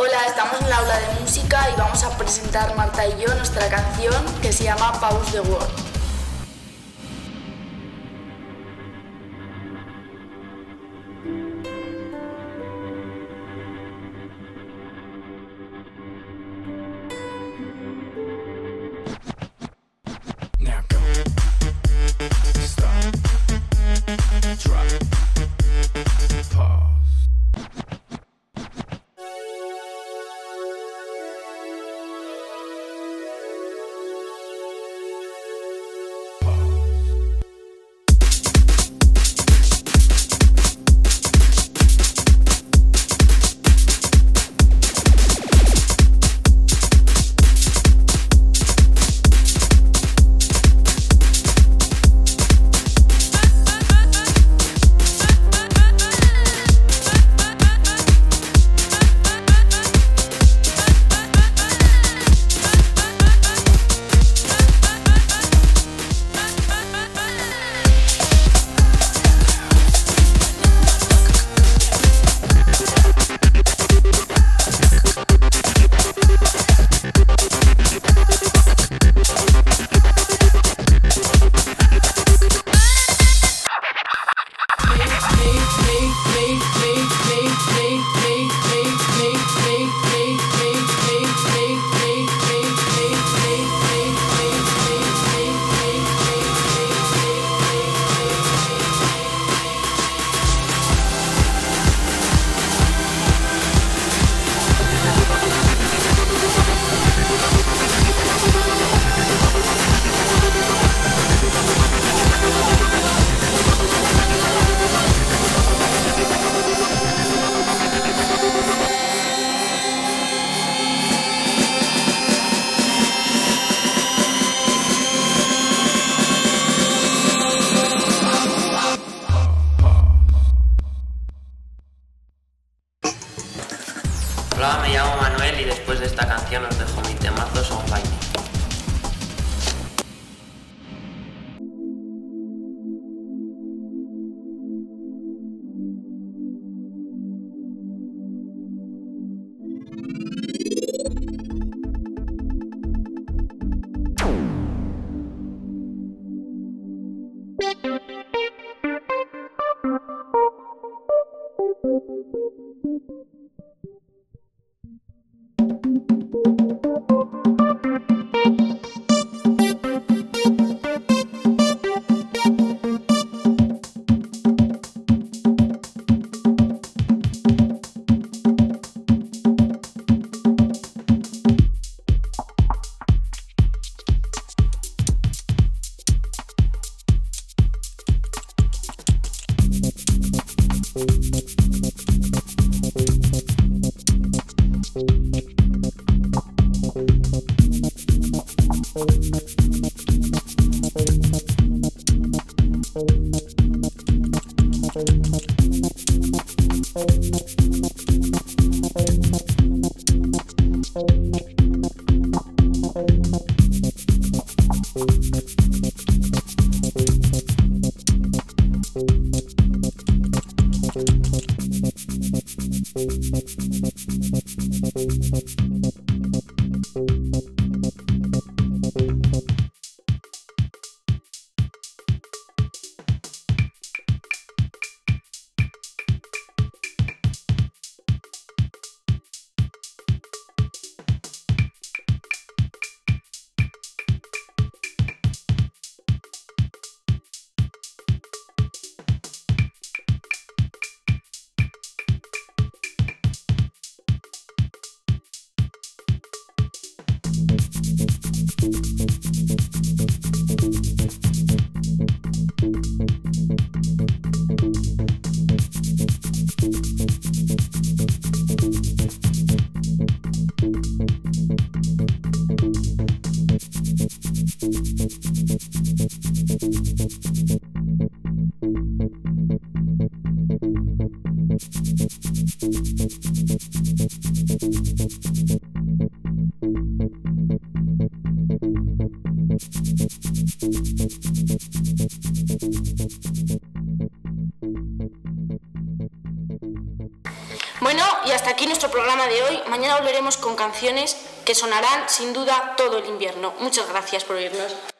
Hola, estamos en la aula de música y vamos a presentar Marta y yo nuestra canción que se llama Pause the World. Y después de esta canción os dejo mi Thank you. Bueno, y hasta aquí nuestro programa de hoy. Mañana volveremos con canciones que sonarán sin duda todo el invierno. Muchas gracias por oírnos.